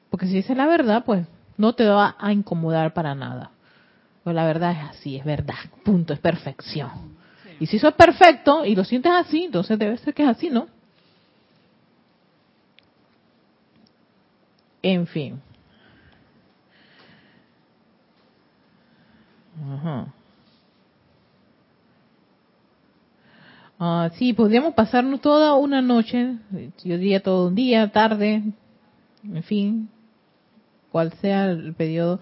A: Porque si dices la verdad, pues no te va a incomodar para nada. Pues la verdad es así, es verdad. Punto, es perfección. Y si eso es perfecto y lo sientes así, entonces debe ser que es así, ¿no? En fin. Ah, sí, podríamos pasarnos toda una noche, yo diría todo un día, tarde, en fin, cual sea el periodo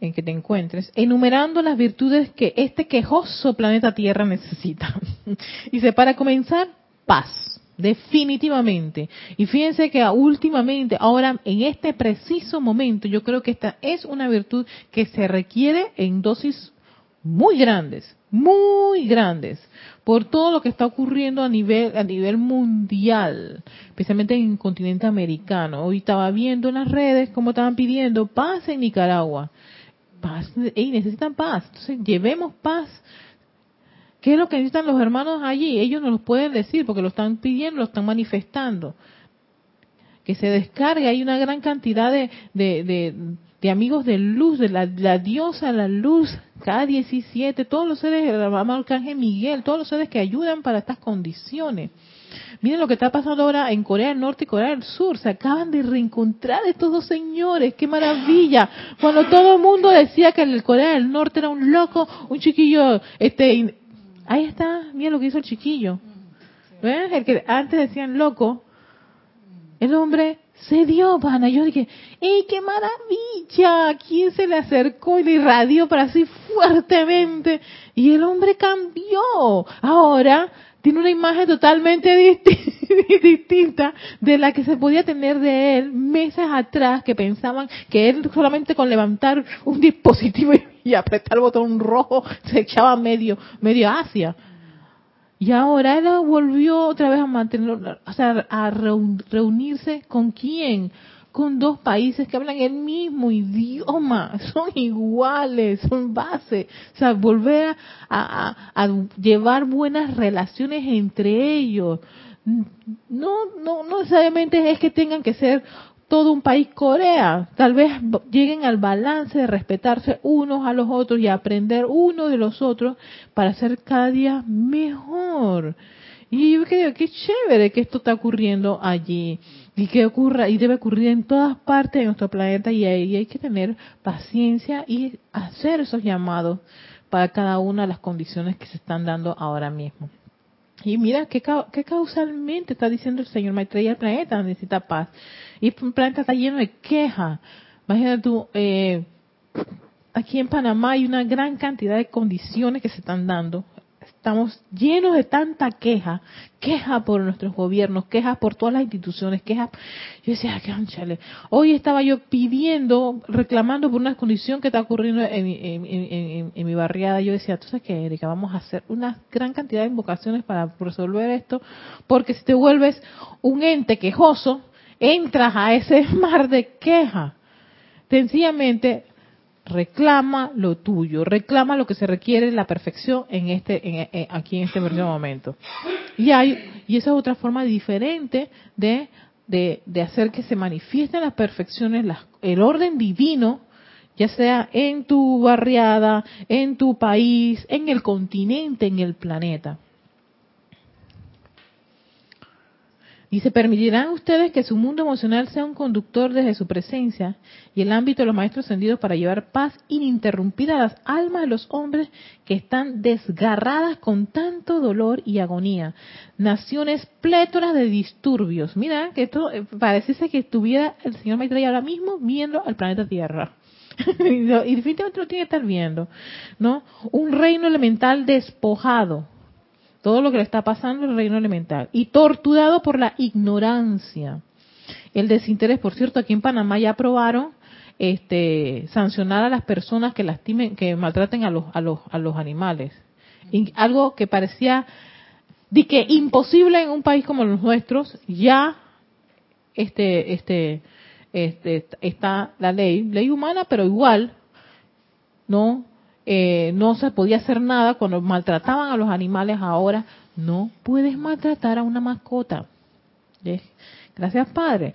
A: en que te encuentres, enumerando las virtudes que este quejoso planeta Tierra necesita. y se para comenzar, paz. Definitivamente. Y fíjense que últimamente, ahora en este preciso momento, yo creo que esta es una virtud que se requiere en dosis muy grandes, muy grandes, por todo lo que está ocurriendo a nivel a nivel mundial, especialmente en el continente americano. Hoy estaba viendo en las redes cómo estaban pidiendo paz en Nicaragua. Paz, y necesitan paz. Entonces, llevemos paz ¿Qué es lo que necesitan los hermanos allí? Ellos nos lo pueden decir porque lo están pidiendo, lo están manifestando. Que se descargue, hay una gran cantidad de, de, amigos de luz, de la, la, diosa, la luz, K17, todos los seres, el amado Arcángel Miguel, todos los seres que ayudan para estas condiciones. Miren lo que está pasando ahora en Corea del Norte y Corea del Sur. Se acaban de reencontrar estos dos señores. ¡Qué maravilla! Cuando todo el mundo decía que el Corea del Norte era un loco, un chiquillo este Ahí está, mira lo que hizo el chiquillo. ¿Ves? El que antes decían loco, el hombre se dio, pana. Yo dije, ¡ey, qué maravilla! ¿Quién se le acercó y le irradió para así fuertemente? Y el hombre cambió. Ahora tiene una imagen totalmente distinta de la que se podía tener de él meses atrás, que pensaban que él solamente con levantar un dispositivo y apretar el botón rojo se echaba medio, medio hacia. Y ahora él volvió otra vez a mantener, o sea, a reunirse con quién? Con dos países que hablan el mismo idioma, son iguales, son base. O sea, volver a, a llevar buenas relaciones entre ellos. No, no, no necesariamente es que tengan que ser todo un país Corea. Tal vez lleguen al balance de respetarse unos a los otros y aprender uno de los otros para ser cada día mejor. Y yo creo que chévere que esto está ocurriendo allí y que ocurra y debe ocurrir en todas partes de nuestro planeta y ahí hay que tener paciencia y hacer esos llamados para cada una de las condiciones que se están dando ahora mismo. Y mira qué, qué causalmente está diciendo el Señor Maitreya, el planeta necesita paz. Y el planeta está lleno de quejas. Imagínate tú, eh, aquí en Panamá hay una gran cantidad de condiciones que se están dando estamos llenos de tanta queja, queja por nuestros gobiernos, quejas por todas las instituciones, quejas. Yo decía, qué anchale. Hoy estaba yo pidiendo, reclamando por una condición que está ocurriendo en, mi barriada. Yo decía, tú sabes qué, Erika, vamos a hacer una gran cantidad de invocaciones para resolver esto, porque si te vuelves un ente quejoso, entras a ese mar de queja. Sencillamente reclama lo tuyo, reclama lo que se requiere la perfección en este, aquí en este momento. Y hay, y esa es otra forma diferente de, de, hacer que se manifiesten las perfecciones, el orden divino, ya sea en tu barriada, en tu país, en el continente, en el planeta. Y se permitirán ustedes que su mundo emocional sea un conductor desde su presencia y el ámbito de los maestros ascendidos para llevar paz ininterrumpida a las almas de los hombres que están desgarradas con tanto dolor y agonía. Naciones plétoras de disturbios. Mira, que esto eh, pareciese que estuviera el señor Maitreya ahora mismo viendo al planeta Tierra. y definitivamente lo tiene que estar viendo, ¿no? Un reino elemental despojado, todo lo que le está pasando el reino elemental y torturado por la ignorancia. El desinterés, por cierto, aquí en Panamá ya aprobaron este, sancionar a las personas que lastimen, que maltraten a los, a los, a los animales. algo que parecía de que imposible en un país como los nuestros, ya este, este, este, está la ley, ley humana, pero igual, ¿no? Eh, no se podía hacer nada cuando maltrataban a los animales, ahora no puedes maltratar a una mascota. Gracias, Padre.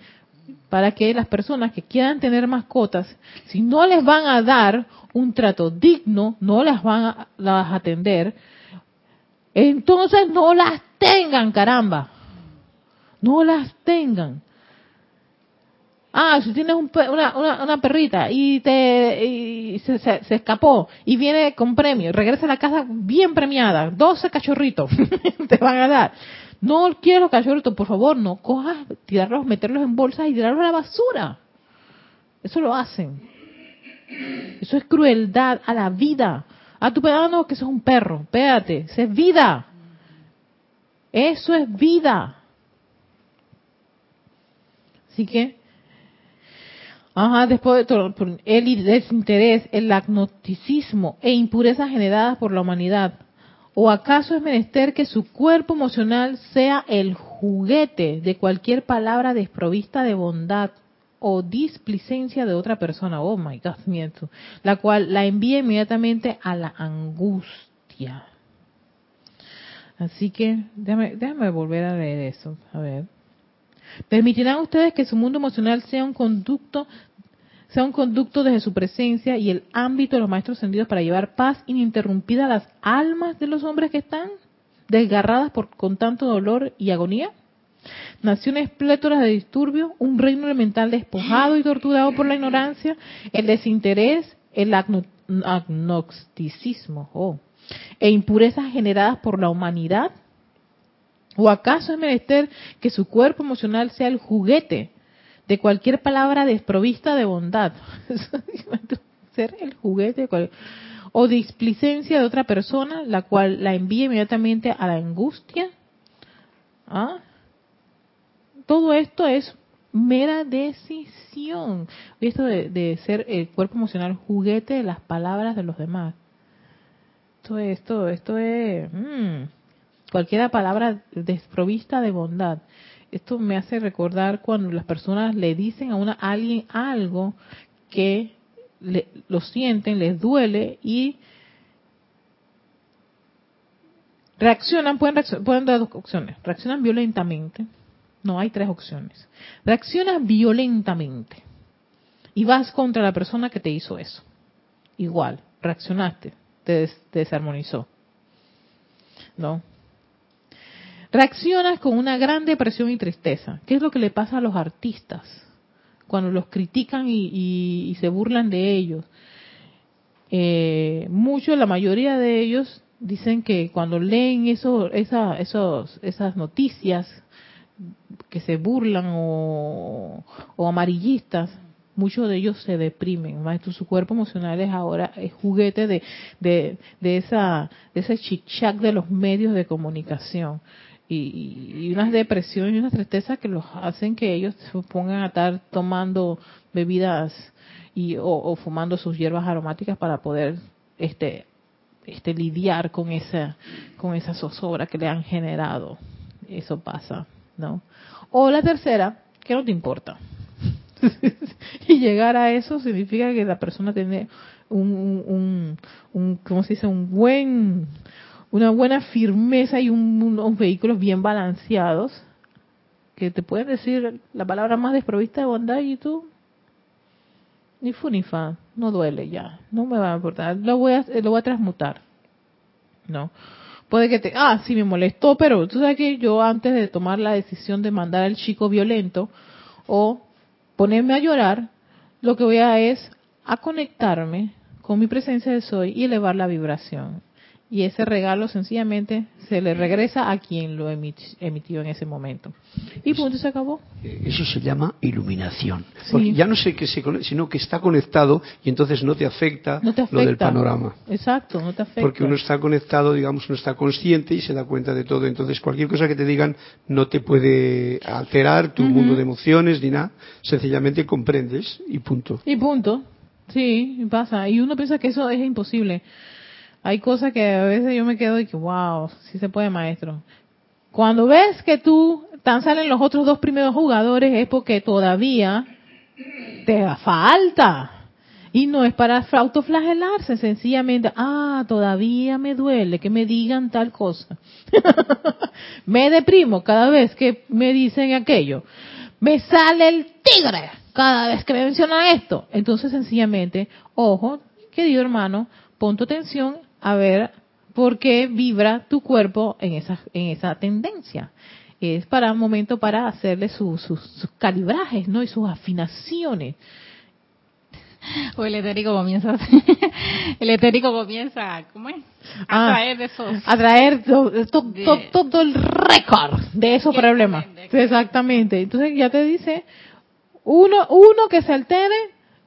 A: Para que las personas que quieran tener mascotas, si no les van a dar un trato digno, no las van a las atender, entonces no las tengan, caramba. No las tengan. Ah, si tienes una, una, perrita y te se, escapó y viene con premio, regresa a la casa bien premiada, 12 cachorritos te van a dar. No quiero los cachorritos, por favor, no cojas, tirarlos, meterlos en bolsas y tirarlos a la basura. Eso lo hacen. Eso es crueldad a la vida. Ah, tú pedano que eso es un perro. Espérate, eso es vida. Eso es vida. Así que Ajá, después de el desinterés, el agnosticismo e impurezas generadas por la humanidad. ¿O acaso es menester que su cuerpo emocional sea el juguete de cualquier palabra desprovista de bondad o displicencia de otra persona? Oh my God, miento. La cual la envía inmediatamente a la angustia. Así que déjame, déjame volver a leer eso. A ver. Permitirán ustedes que su mundo emocional sea un conducto sea un conducto desde su presencia y el ámbito de los maestros ascendidos para llevar paz ininterrumpida a las almas de los hombres que están desgarradas por, con tanto dolor y agonía? Naciones plétoras de disturbio, un reino elemental despojado y torturado por la ignorancia, el desinterés, el agnosticismo oh, e impurezas generadas por la humanidad. ¿O acaso es menester que su cuerpo emocional sea el juguete de cualquier palabra desprovista de bondad? Ser el juguete o displicencia de otra persona, la cual la envía inmediatamente a la angustia. ¿Ah? Todo esto es mera decisión. Y esto de, de ser el cuerpo emocional juguete de las palabras de los demás. Esto, esto, esto es mm, cualquier palabra desprovista de bondad. Esto me hace recordar cuando las personas le dicen a una alguien algo que le- lo sienten, les duele y reaccionan, pueden, reaccionar, pueden dar dos opciones. Reaccionan violentamente. No, hay tres opciones. Reaccionas violentamente y vas contra la persona que te hizo eso. Igual, reaccionaste, te, des- te desarmonizó. ¿No? Reaccionas con una gran depresión y tristeza. ¿Qué es lo que le pasa a los artistas cuando los critican y, y- se burlan de ellos? Eh, mucho, la mayoría de ellos dicen que cuando leen esos, esas noticias que se burlan o, amarillistas, muchos de ellos se deprimen. Maestro, su cuerpo emocional es ahora es juguete de, de, esa de ese chic-chac de los medios de comunicación. Y, y unas depresiones y unas tristezas que los hacen que ellos se pongan a estar tomando bebidas y o, fumando sus hierbas aromáticas para poder este este lidiar con esa con esa zozobra que le han generado. Eso pasa no o la tercera que no te importa y llegar a eso significa que la persona tiene un, un, un ¿cómo se dice? Un buen, una buena firmeza y un- unos vehículos bien balanceados que te pueden decir la palabra más desprovista de bondad y tú ni fu ni fa, no duele ya, no me va a importar, lo voy a, lo voy a transmutar, ¿no? Puede que te, ah, sí me molestó, pero tú sabes que yo antes de tomar la decisión de mandar al chico violento o ponerme a llorar, lo que voy a es a conectarme con mi presencia de soy y elevar la vibración. Y ese regalo sencillamente se le regresa a quien lo emiti- emitió en ese momento. Y punto, se acabó.
C: Eh, Eso se llama iluminación.
A: Sí.
C: Porque ya no sé que se sino que está conectado y entonces no te afecta,
A: No te afecta.
C: lo del panorama.
A: Exacto, no te afecta.
C: Porque uno está conectado, digamos, uno está consciente y se da cuenta de todo. Entonces, cualquier cosa que te digan no te puede alterar tu
A: Ujú.
C: mundo de emociones ni nada. Sencillamente comprendes y punto.
A: Y punto. Sí, pasa. Y uno piensa que eso es imposible. Hay cosas que a veces yo me quedo y que, wow, sí se puede, maestro. Cuando ves que tú tan salen los otros dos primeros jugadores es porque todavía te falta. Y no es para autoflagelarse, sencillamente, ah, todavía me duele que me digan tal cosa. me deprimo cada vez que me dicen aquello. Me sale el tigre cada vez que me mencionan esto. Entonces, sencillamente, ojo, querido hermano, pon tu atención a ver por qué vibra tu cuerpo en esa, en esa tendencia. Es para un momento para hacerle sus, calibrajes, ¿no? Y sus afinaciones.
B: O el etérico comienza, el etérico comienza, ¿cómo es? A
A: Ah,
B: traer de esos.
A: a traer to- to-
B: De-
A: to- todo el récord de esos problemas. Exactamente. Entonces ya te dice, uno, uno que se altere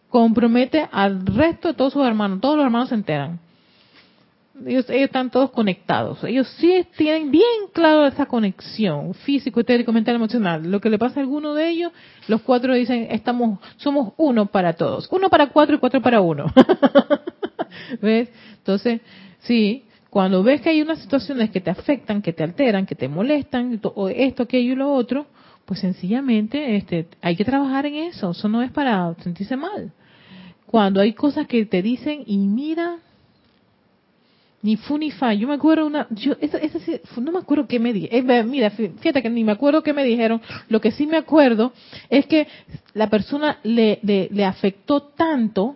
A: compromete al resto de todos sus hermanos. Todos los hermanos se enteran. Ellos, ellos están todos conectados. Ellos sí tienen bien claro esa conexión físico, etérico, mental, emocional. Lo que le pasa a alguno de ellos, los cuatro dicen, estamos, somos uno para todos. Uno para cuatro y cuatro para uno. ¿Ves? Entonces, sí, cuando ves que hay unas situaciones que te afectan, que te alteran, que te molestan, o esto, aquello y lo otro, pues sencillamente este, hay que trabajar en eso. Eso no es para sentirse mal. Cuando hay cosas que te dicen, y mira, ni fu ni fa. Yo me acuerdo una, yo, esa, esa no me acuerdo qué me dijeron. mira, fí- fíjate que ni me acuerdo qué me dijeron. Lo que sí me acuerdo es que la persona le, le, le afectó tanto,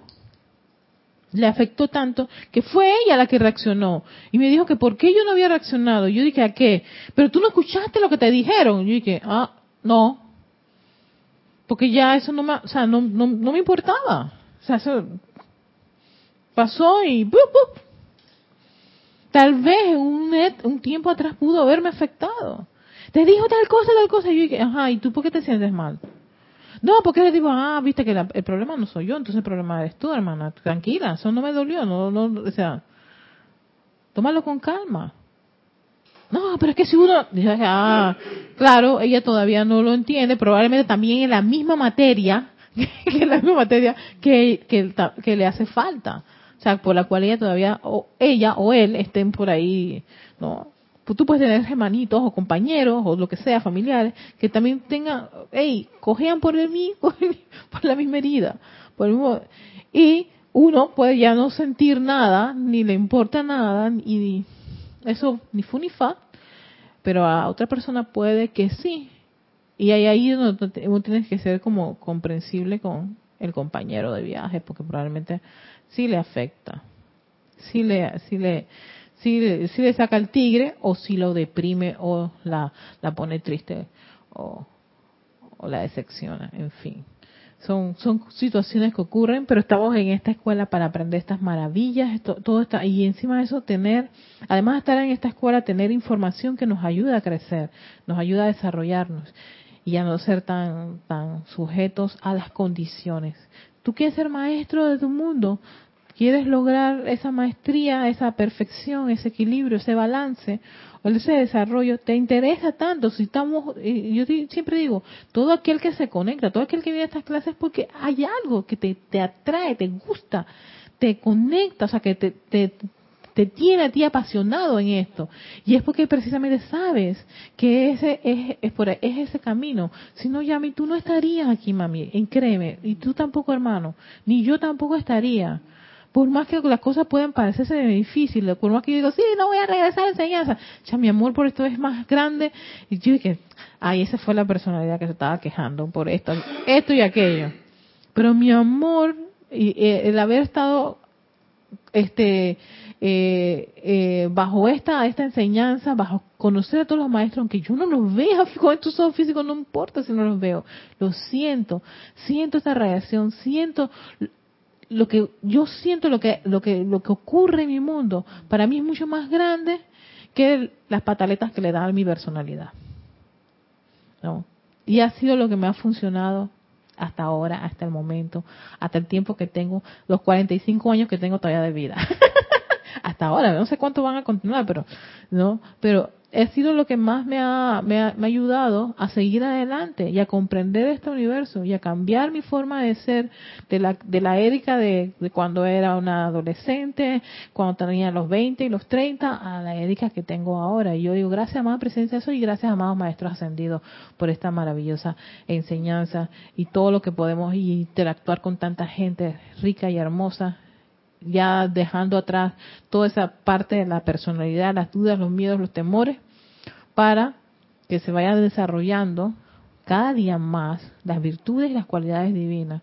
A: le afectó tanto, que fue ella la que reaccionó. Y me dijo que por qué yo no había reaccionado. Yo dije, ¿a qué? Pero tú no escuchaste lo que te dijeron. Yo dije, ah, no. Porque ya eso no me, o sea, no, no, no me importaba. O sea, eso pasó y ¡bup, bup! Tal vez un, un tiempo atrás pudo haberme afectado. te dijo tal cosa, tal cosa. Y yo dije, ajá, ¿y tú por qué te sientes mal? No, porque le digo, ah, viste que el problema no soy yo, entonces el problema eres tú, hermana. Tranquila, eso no me dolió, no, no, o sea, tómalo con calma. No, pero es que si uno, ah, claro, ella todavía no lo entiende, probablemente también en la misma materia, que la misma materia que, que le hace falta. Por la cual ella todavía, o ella o él estén por ahí, ¿no? Tú puedes tener hermanitos o compañeros o lo que sea, familiares, que también tengan, hey, cojean por el mismo, por la misma herida. Por el y uno puede ya no sentir nada, ni le importa nada, y eso ni fu ni fa, pero a otra persona puede que sí. Y ahí, ahí uno, uno tiene que ser como comprensible con el compañero de viaje, porque probablemente sí le afecta, sí le, sí le, sí, le saca el tigre o si lo deprime o la, la pone triste o, o la decepciona, en fin. Son, son situaciones que ocurren, pero estamos en esta escuela para aprender estas maravillas, todo está, y encima de eso tener, además de estar en esta escuela, tener información que nos ayuda a crecer, nos ayuda a desarrollarnos y a no ser tan, tan sujetos a las condiciones. Tú quieres ser maestro de tu mundo, quieres lograr esa maestría, esa perfección, ese equilibrio, ese balance o ese desarrollo, te interesa tanto. Si estamos, yo siempre digo, todo aquel que se conecta, todo aquel que viene a estas clases porque hay algo que te, te atrae, te gusta, te conecta, o sea, que te, te, te tiene a ti apasionado en esto. Y es porque precisamente sabes que ese es, es, por, es ese camino. Si no, Yami, tú no estarías aquí, mami, en créeme. Y tú tampoco, hermano. Ni yo tampoco estaría por más que las cosas puedan parecerse difíciles, por más que yo digo, sí, no voy a regresar a la enseñanza, ya mi amor por esto es más grande, y yo dije, ay, esa fue la personalidad que se estaba quejando por esto, esto y aquello. Pero mi amor, y, eh, el haber estado este eh, eh, bajo esta esta enseñanza, bajo conocer a todos los maestros, aunque yo no los vea con estos ojos físicos, no importa si no los veo, lo siento, siento esta reacción, siento lo que yo siento lo que lo que lo que ocurre en mi mundo. Para mí es mucho más grande que las pataletas que le da a mi personalidad. ¿no? y ha sido lo que me ha funcionado hasta ahora hasta el momento hasta el tiempo que tengo los 45 años que tengo todavía de vida. Hasta ahora no sé cuánto van a continuar pero no pero ha sido lo que más me ha, me ha, ayudado a seguir adelante y a comprender este universo y a cambiar mi forma de ser de la, de la Erika de, cuando era una adolescente, cuando tenía los 20 y los 30, a la Erika que tengo ahora. Y yo digo, gracias, amada presencia eso y gracias, amados maestros ascendidos, por esta maravillosa enseñanza y todo lo que podemos interactuar con tanta gente rica y hermosa ya dejando atrás toda esa parte de la personalidad, las dudas, los miedos, los temores, para que se vaya desarrollando cada día más las virtudes y las cualidades divinas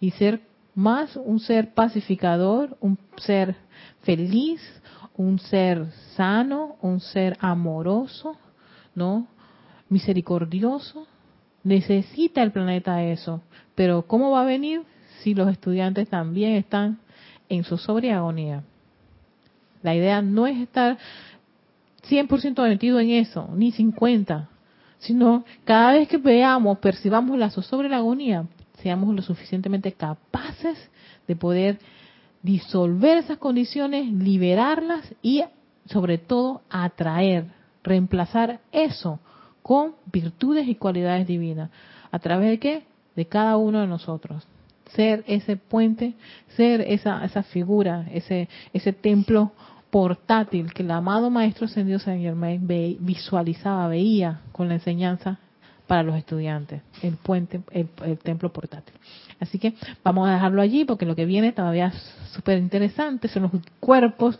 A: y ser más un ser pacificador, un ser feliz, un ser sano, un ser amoroso, ¿no? Misericordioso. Necesita el planeta eso, pero ¿cómo va a venir si los estudiantes también están en su sobria agonía? La idea no es estar 100% metido en eso, ni 50, sino cada vez que veamos, percibamos la sobre la agonía, seamos lo suficientemente capaces de poder disolver esas condiciones, liberarlas y sobre todo atraer, reemplazar eso con virtudes y cualidades divinas. ¿A través de qué? De cada uno de nosotros. Ser ese puente, ser esa, esa figura, ese, ese templo portátil que el amado Maestro Ascendido Saint Germain visualizaba, veía con la enseñanza para los estudiantes, el puente, el, templo portátil. Así que vamos a dejarlo allí porque lo que viene todavía es súper interesante, son los cuerpos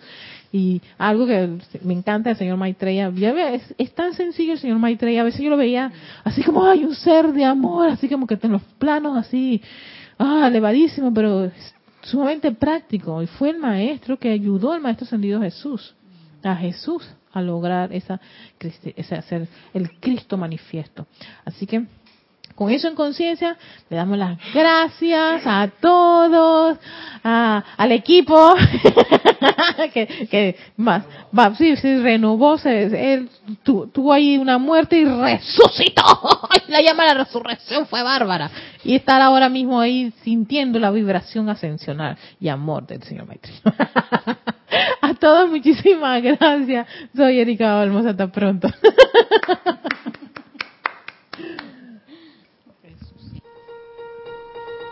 A: y algo que me encanta del señor Maitreya, es, es, tan sencillo el señor Maitreya, a veces yo lo veía así como hay un ser de amor, así como que en los planos así, ah, elevadísimo, pero sumamente práctico y fue el maestro que ayudó al maestro ascendido Jesús, a Jesús a lograr esa, ese hacer el Cristo manifiesto. Así que con eso en conciencia, le damos las gracias a todos, al equipo que, que más, va, sí, sí, renovó, se, él tuvo ahí una muerte y resucitó. la llama la resurrección fue bárbara. Y estar ahora mismo ahí sintiendo la vibración ascensional y amor del Señor Maitri. a todos muchísimas gracias. Soy Erika Olmos, hasta pronto.